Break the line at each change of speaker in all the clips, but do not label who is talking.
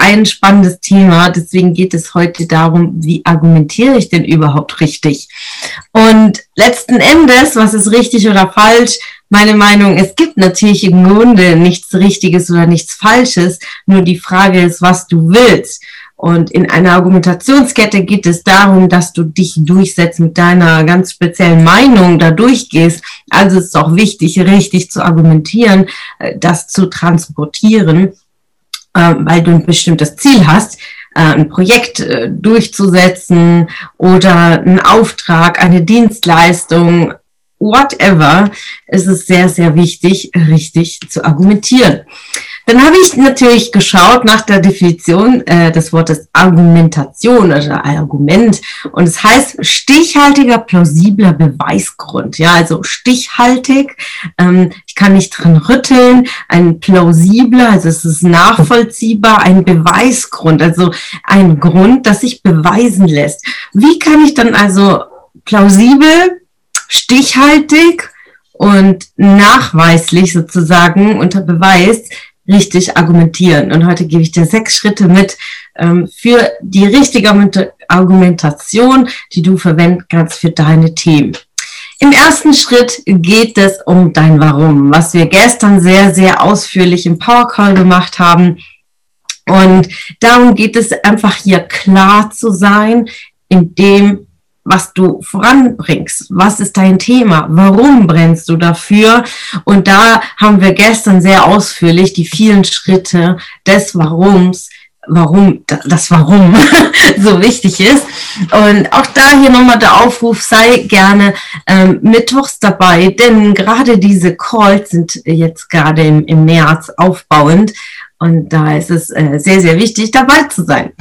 Ein spannendes Thema. Deswegen geht es heute darum, wie argumentiere ich denn überhaupt richtig? Und letzten Endes, was ist richtig oder falsch? Meine Meinung, es gibt natürlich im Grunde nichts Richtiges oder nichts Falsches. Nur die Frage ist, was du willst. Und in einer Argumentationskette geht es darum, dass du dich durchsetzt mit deiner ganz speziellen Meinung, da durchgehst. Also ist es auch wichtig, richtig zu argumentieren, äh, das zu transportieren weil du ein bestimmtes Ziel hast, äh, ein Projekt äh, durchzusetzen oder einen Auftrag, eine Dienstleistung, whatever, ist es sehr, sehr wichtig, richtig zu argumentieren. Dann habe ich natürlich geschaut nach der Definition äh, des Wortes Argumentation oder Argument und es heißt stichhaltiger, plausibler Beweisgrund. Ja, also stichhaltig, ähm, ich kann nicht dran rütteln, ein plausibler, also es ist nachvollziehbar, ein Beweisgrund, also ein Grund, das sich beweisen lässt. Wie kann ich dann also plausibel, stichhaltig und nachweislich sozusagen unter Beweis richtig argumentieren. Und heute gebe ich dir sechs Schritte mit ähm, für die richtige Argumentation, die du verwenden kannst für deine Themen. Im ersten Schritt geht es um dein Warum, was wir gestern sehr, sehr ausführlich im Power Call gemacht haben. Und darum geht es einfach hier klar zu sein, in dem, was du voranbringst. Was ist dein Thema? Warum brennst du dafür? Und da haben wir gestern sehr ausführlich die vielen Schritte des Warums warum das Warum so wichtig ist. Und auch da hier nochmal der Aufruf, sei gerne ähm, mittwochs dabei, denn gerade diese Calls sind jetzt gerade im, im März aufbauend und da ist es äh, sehr, sehr wichtig, dabei zu sein.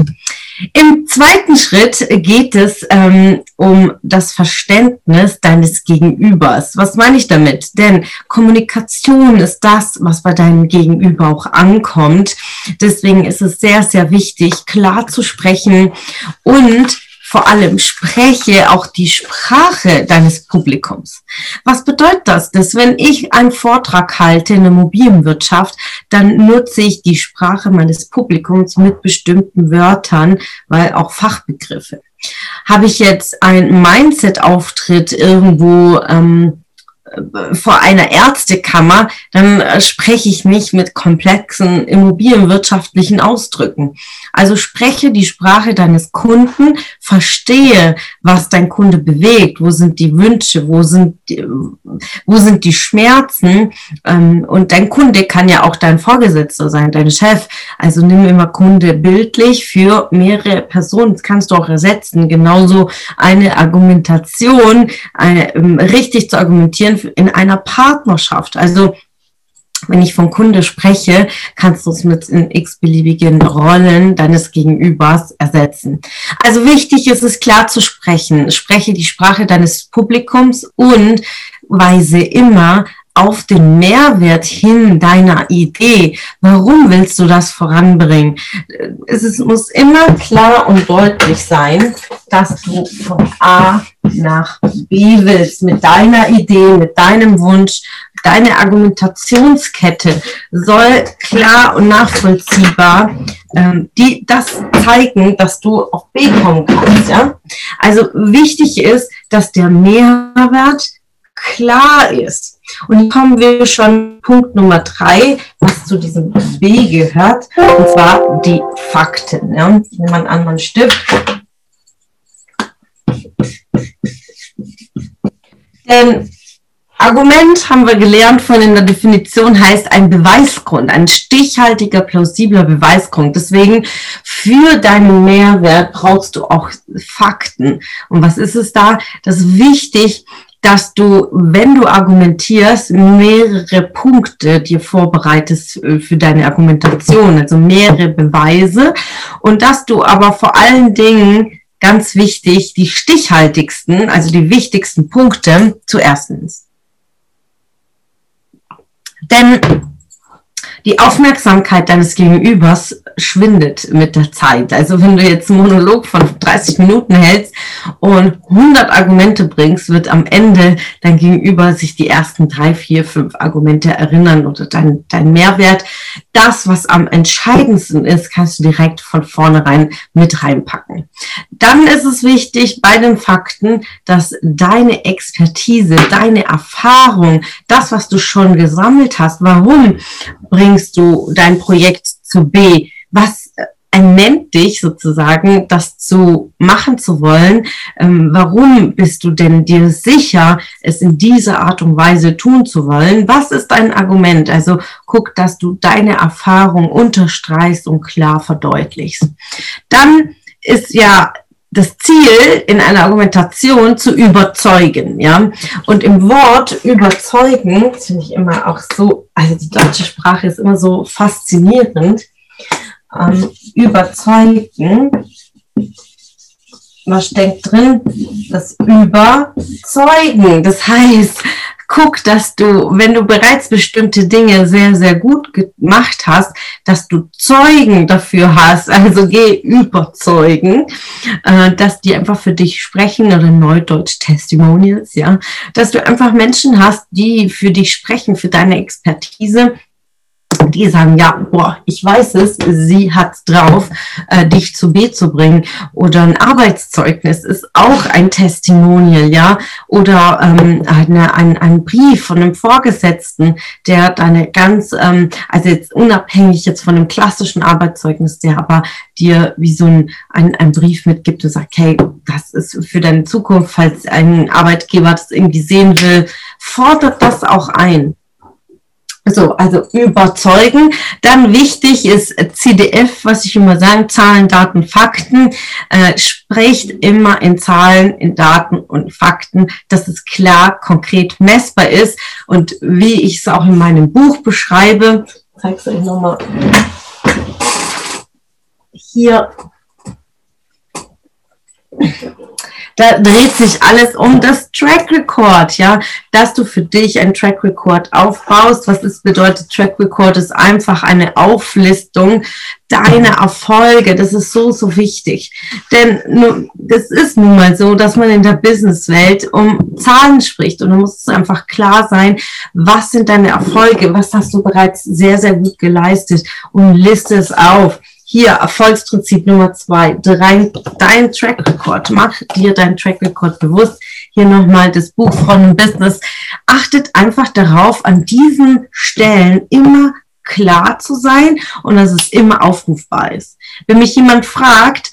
Im zweiten Schritt geht es ähm, um das Verständnis deines Gegenübers. Was meine ich damit? Denn Kommunikation ist das, was bei deinem Gegenüber auch ankommt. Deswegen ist es sehr, sehr wichtig, klar zu sprechen und vor allem spreche auch die Sprache deines Publikums. Was bedeutet das? Dass wenn ich einen Vortrag halte in der Immobilienwirtschaft, dann nutze ich die Sprache meines Publikums mit bestimmten Wörtern, weil auch Fachbegriffe. Habe ich jetzt einen Mindset-Auftritt irgendwo ähm, vor einer Ärztekammer, dann äh, spreche ich nicht mit komplexen immobilienwirtschaftlichen Ausdrücken. Also spreche die Sprache deines Kunden, verstehe, was dein Kunde bewegt, wo sind die Wünsche, wo sind die, wo sind die Schmerzen. Ähm, und dein Kunde kann ja auch dein Vorgesetzter sein, dein Chef. Also nimm immer Kunde bildlich für mehrere Personen. Das kannst du auch ersetzen. Genauso eine Argumentation, eine, ähm, richtig zu argumentieren in einer Partnerschaft. Also wenn ich von Kunde spreche, kannst du es mit in x-beliebigen Rollen deines Gegenübers ersetzen. Also wichtig ist es klar zu sprechen. Spreche die Sprache deines Publikums und weise immer auf den Mehrwert hin deiner Idee. Warum willst du das voranbringen? Es ist, muss immer klar und deutlich sein, dass du von A nach B willst mit deiner Idee, mit deinem Wunsch. Deine Argumentationskette soll klar und nachvollziehbar ähm, die, das zeigen, dass du auf B kommen kannst. Ja? Also wichtig ist, dass der Mehrwert klar ist. Und kommen wir schon Punkt Nummer drei, was zu diesem B gehört, und zwar die Fakten. Ja. Ich nehme einen anderen Stift. Denn Argument haben wir gelernt von in der Definition heißt ein Beweisgrund, ein stichhaltiger, plausibler Beweisgrund. Deswegen für deinen Mehrwert brauchst du auch Fakten. Und was ist es da? Das ist wichtig, dass du, wenn du argumentierst, mehrere Punkte dir vorbereitest äh, für deine Argumentation, also mehrere Beweise und dass du aber vor allen Dingen ganz wichtig, die stichhaltigsten, also die wichtigsten Punkte zuerst nimmst. Denn die Aufmerksamkeit deines Gegenübers schwindet mit der Zeit. Also wenn du jetzt einen Monolog von 30 Minuten hältst und 100 Argumente bringst, wird am Ende dein Gegenüber sich die ersten drei, vier, fünf Argumente erinnern oder dein, dein Mehrwert. Das, was am entscheidendsten ist, kannst du direkt von vornherein mit reinpacken. Dann ist es wichtig bei den Fakten, dass deine Expertise, deine Erfahrung, das, was du schon gesammelt hast, warum bringst du dein Projekt zu B? Was ernennt dich sozusagen, das zu machen zu wollen? Ähm, warum bist du denn dir sicher, es in dieser Art und Weise tun zu wollen? Was ist dein Argument? Also guck, dass du deine Erfahrung unterstreichst und klar verdeutlichst. Dann ist ja das Ziel in einer Argumentation zu überzeugen, ja. Und im Wort überzeugen, finde ich immer auch so, also die deutsche Sprache ist immer so faszinierend. Ähm, überzeugen, was steckt drin? Das Überzeugen. Das heißt, guck, dass du, wenn du bereits bestimmte Dinge sehr, sehr gut gemacht hast, dass du Zeugen dafür hast, also geh überzeugen, äh, dass die einfach für dich sprechen oder Neudeutsch Testimonials, ja, dass du einfach Menschen hast, die für dich sprechen, für deine Expertise, die sagen, ja, boah, ich weiß es, sie hat drauf, äh, dich zu B zu bringen. Oder ein Arbeitszeugnis ist auch ein Testimonial, ja. Oder ähm, eine, ein, ein Brief von einem Vorgesetzten, der deine ganz, ähm, also jetzt unabhängig jetzt von einem klassischen Arbeitszeugnis, der aber dir wie so ein, ein, ein Brief mitgibt und sagt, hey, das ist für deine Zukunft, falls ein Arbeitgeber das irgendwie sehen will, fordert das auch ein. So, also überzeugen. Dann wichtig ist CDF, was ich immer sage, Zahlen, Daten, Fakten. Äh, spricht immer in Zahlen, in Daten und Fakten, dass es klar, konkret messbar ist. Und wie ich es auch in meinem Buch beschreibe, zeig's euch nochmal hier da dreht sich alles um das Track Record, ja, dass du für dich ein Track Record aufbaust. Was ist bedeutet Track Record? Ist einfach eine Auflistung deiner Erfolge. Das ist so, so wichtig. Denn das ist nun mal so, dass man in der Businesswelt um Zahlen spricht und da muss es einfach klar sein, was sind deine Erfolge? Was hast du bereits sehr, sehr gut geleistet und liste es auf hier Erfolgsprinzip Nummer zwei, dein, dein Track Record. Mach dir dein Track Record bewusst. Hier nochmal das Buch von Business. Achtet einfach darauf, an diesen Stellen immer klar zu sein und dass es immer aufrufbar ist. Wenn mich jemand fragt,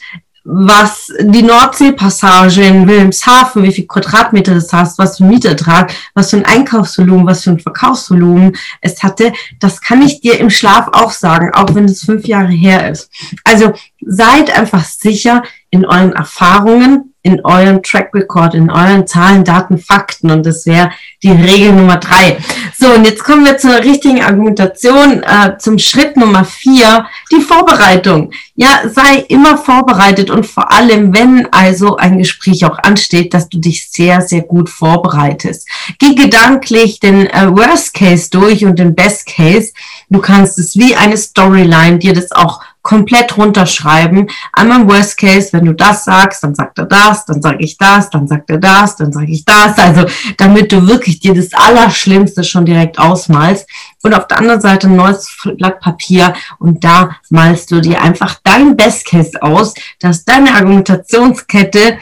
was die Nordseepassage in Wilhelmshaven, wie viel Quadratmeter das hast, was für ein Mietertrag, was für ein Einkaufsvolumen, was für ein Verkaufsvolumen es hatte, das kann ich dir im Schlaf auch sagen, auch wenn es fünf Jahre her ist. Also seid einfach sicher in euren Erfahrungen, in eurem Track Record, in euren Zahlen, Daten, Fakten. Und das wäre die Regel Nummer drei. So, und jetzt kommen wir zur richtigen Argumentation, äh, zum Schritt Nummer vier, die Vorbereitung. Ja, sei immer vorbereitet und vor allem, wenn also ein Gespräch auch ansteht, dass du dich sehr, sehr gut vorbereitest. Geh gedanklich den äh, Worst Case durch und den Best Case. Du kannst es wie eine Storyline dir das auch komplett runterschreiben. Einmal im Worst Case, wenn du das sagst, dann sagt er das, dann sage ich das, dann sagt er das, dann sage ich das. Also damit du wirklich dir das Allerschlimmste schon direkt ausmalst. Und auf der anderen Seite ein neues Blatt Papier und da malst du dir einfach dein Best Case aus, dass deine Argumentationskette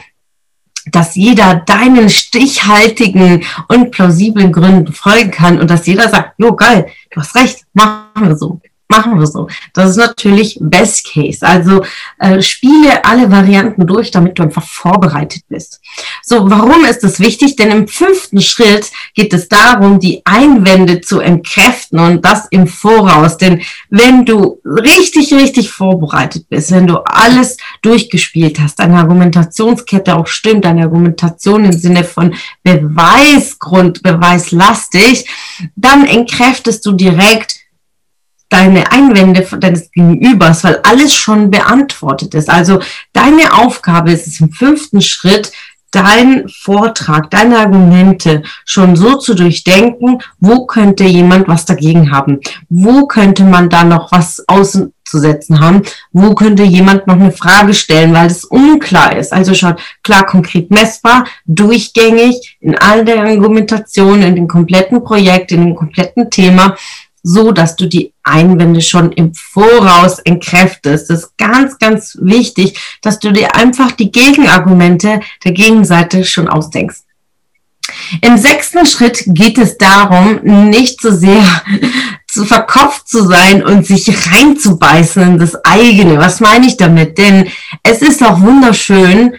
dass jeder deinen stichhaltigen und plausiblen Gründen folgen kann und dass jeder sagt, jo geil, du hast recht, machen wir so machen wir so. Das ist natürlich Best Case. Also äh, spiele alle Varianten durch, damit du einfach vorbereitet bist. So, warum ist das wichtig? Denn im fünften Schritt geht es darum, die Einwände zu entkräften und das im Voraus. Denn wenn du richtig, richtig vorbereitet bist, wenn du alles durchgespielt hast, deine Argumentationskette auch stimmt, deine Argumentation im Sinne von Beweisgrund, beweislastig, dann entkräftest du direkt deine Einwände deines Gegenübers, weil alles schon beantwortet ist. Also dein deine Aufgabe ist es im fünften Schritt, dein Vortrag, deine Argumente schon so zu durchdenken, wo könnte jemand was dagegen haben? Wo könnte man da noch was auszusetzen haben? Wo könnte jemand noch eine Frage stellen, weil es unklar ist? Also schon klar, konkret messbar, durchgängig in all der Argumentation, in dem kompletten Projekt, in dem kompletten Thema so, dass du die Einwände schon im Voraus entkräftest. Das ist ganz, ganz wichtig, dass du dir einfach die Gegenargumente der Gegenseite schon ausdenkst. Im sechsten Schritt geht es darum, nicht so sehr zu verkopft zu sein und sich reinzubeißen in das eigene. Was meine ich damit? Denn es ist auch wunderschön,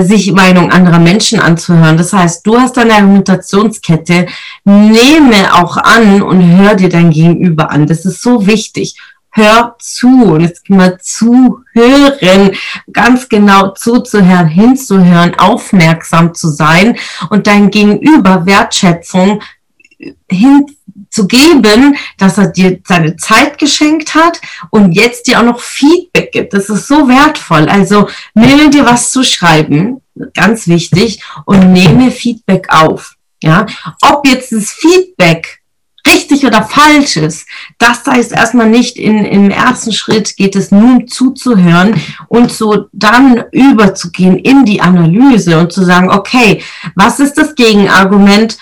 sich Meinung anderer Menschen anzuhören. Das heißt, du hast deine Argumentationskette, nehme auch an und hör dir dein Gegenüber an. Das ist so wichtig. Hör zu und jetzt mal zuhören, ganz genau zuzuhören, hinzuhören, aufmerksam zu sein und dein Gegenüber Wertschätzung hin zu geben, dass er dir seine Zeit geschenkt hat und jetzt dir auch noch Feedback gibt. Das ist so wertvoll. Also nehme dir was zu schreiben, ganz wichtig, und nehme Feedback auf. Ja, ob jetzt das Feedback richtig oder falsch ist, das heißt erstmal nicht in, im ersten Schritt geht es um zuzuhören und so dann überzugehen in die Analyse und zu sagen, okay, was ist das Gegenargument?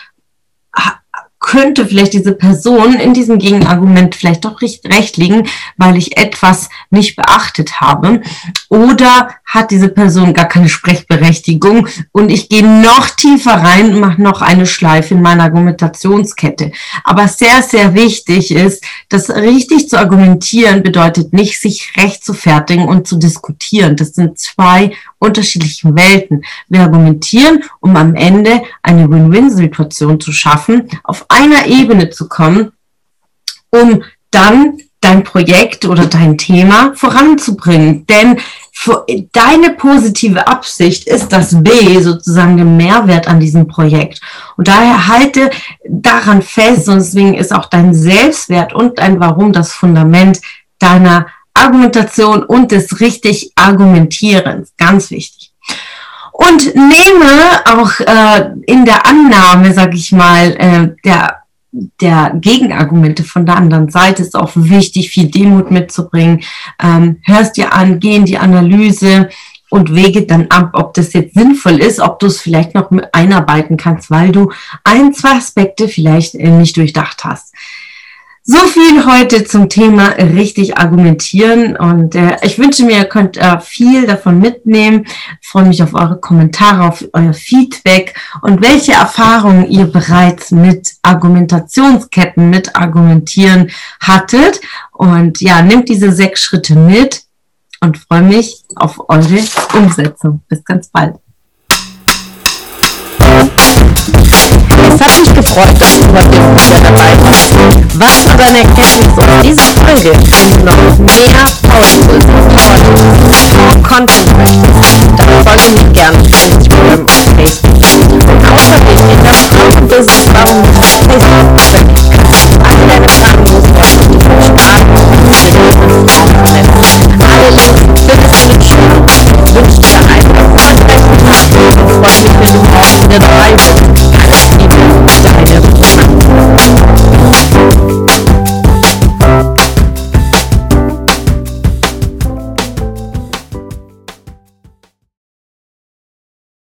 Könnte vielleicht diese Person in diesem Gegenargument vielleicht doch recht, recht liegen, weil ich etwas nicht beachtet habe. Oder hat diese Person gar keine Sprechberechtigung und ich gehe noch tiefer rein und mache noch eine Schleife in meiner Argumentationskette. Aber sehr, sehr wichtig ist, dass richtig zu argumentieren bedeutet nicht, sich recht zu fertigen und zu diskutieren. Das sind zwei unterschiedliche Welten. Wir argumentieren, um am Ende eine Win-Win-Situation zu schaffen, auf einer Ebene zu kommen, um dann dein Projekt oder dein Thema voranzubringen. Denn deine positive Absicht ist das B, sozusagen der Mehrwert an diesem Projekt. Und daher halte daran fest und deswegen ist auch dein Selbstwert und dein Warum das Fundament deiner Argumentation und des richtig Argumentierens. Ganz wichtig. Und nehme auch äh, in der Annahme, sag ich mal, äh, der der Gegenargumente von der anderen Seite ist auch wichtig, viel Demut mitzubringen. Ähm, hörst dir an, geh in die Analyse und wege dann ab, ob das jetzt sinnvoll ist, ob du es vielleicht noch einarbeiten kannst, weil du ein, zwei Aspekte vielleicht äh, nicht durchdacht hast. So viel heute zum Thema richtig argumentieren und äh, ich wünsche mir, ihr könnt äh, viel davon mitnehmen. Ich freue mich auf eure Kommentare, auf euer Feedback und welche Erfahrungen ihr bereits mit Argumentationsketten, mit Argumentieren hattet. Und ja, nehmt diese sechs Schritte mit und freue mich auf eure Umsetzung. Bis ganz bald.
Es hat mich gefreut, dass du heute wieder dabei warst. Was für deine Erkenntnis aus dieser Folge, wenn du noch mehr Powertools, Powertools, Content möchtest, dann
folge mir gerne auf Instagram und Facebook. Und außerdem in der Frauenbusiness-Bubble auf Facebook.